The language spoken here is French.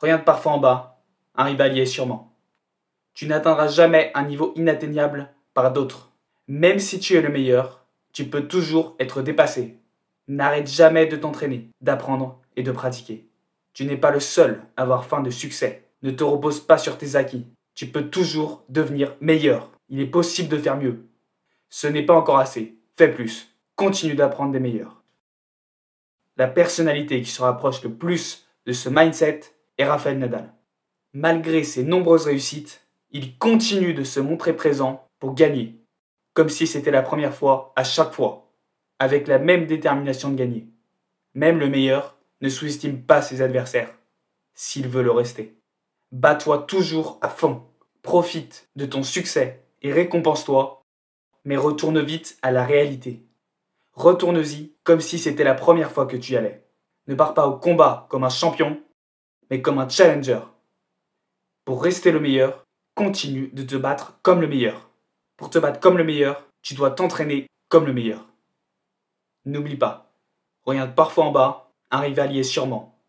Regarde parfois en bas, un rivalier sûrement. Tu n'atteindras jamais un niveau inatteignable par d'autres. Même si tu es le meilleur, tu peux toujours être dépassé. N'arrête jamais de t'entraîner, d'apprendre et de pratiquer. Tu n'es pas le seul à avoir faim de succès. Ne te repose pas sur tes acquis. Tu peux toujours devenir meilleur. Il est possible de faire mieux. Ce n'est pas encore assez. Fais plus. Continue d'apprendre des meilleurs. La personnalité qui se rapproche le plus de ce mindset est Rafael Nadal. Malgré ses nombreuses réussites, il continue de se montrer présent pour gagner, comme si c'était la première fois à chaque fois, avec la même détermination de gagner. Même le meilleur ne sous-estime pas ses adversaires, s'il veut le rester. Bats-toi toujours à fond, profite de ton succès et récompense-toi, mais retourne vite à la réalité. Retourne-y comme si c'était la première fois que tu allais. Ne pars pas au combat comme un champion, mais comme un challenger. Pour rester le meilleur, continue de te battre comme le meilleur. Pour te battre comme le meilleur, tu dois t'entraîner comme le meilleur. N'oublie pas, regarde parfois en bas, un rivalier sûrement.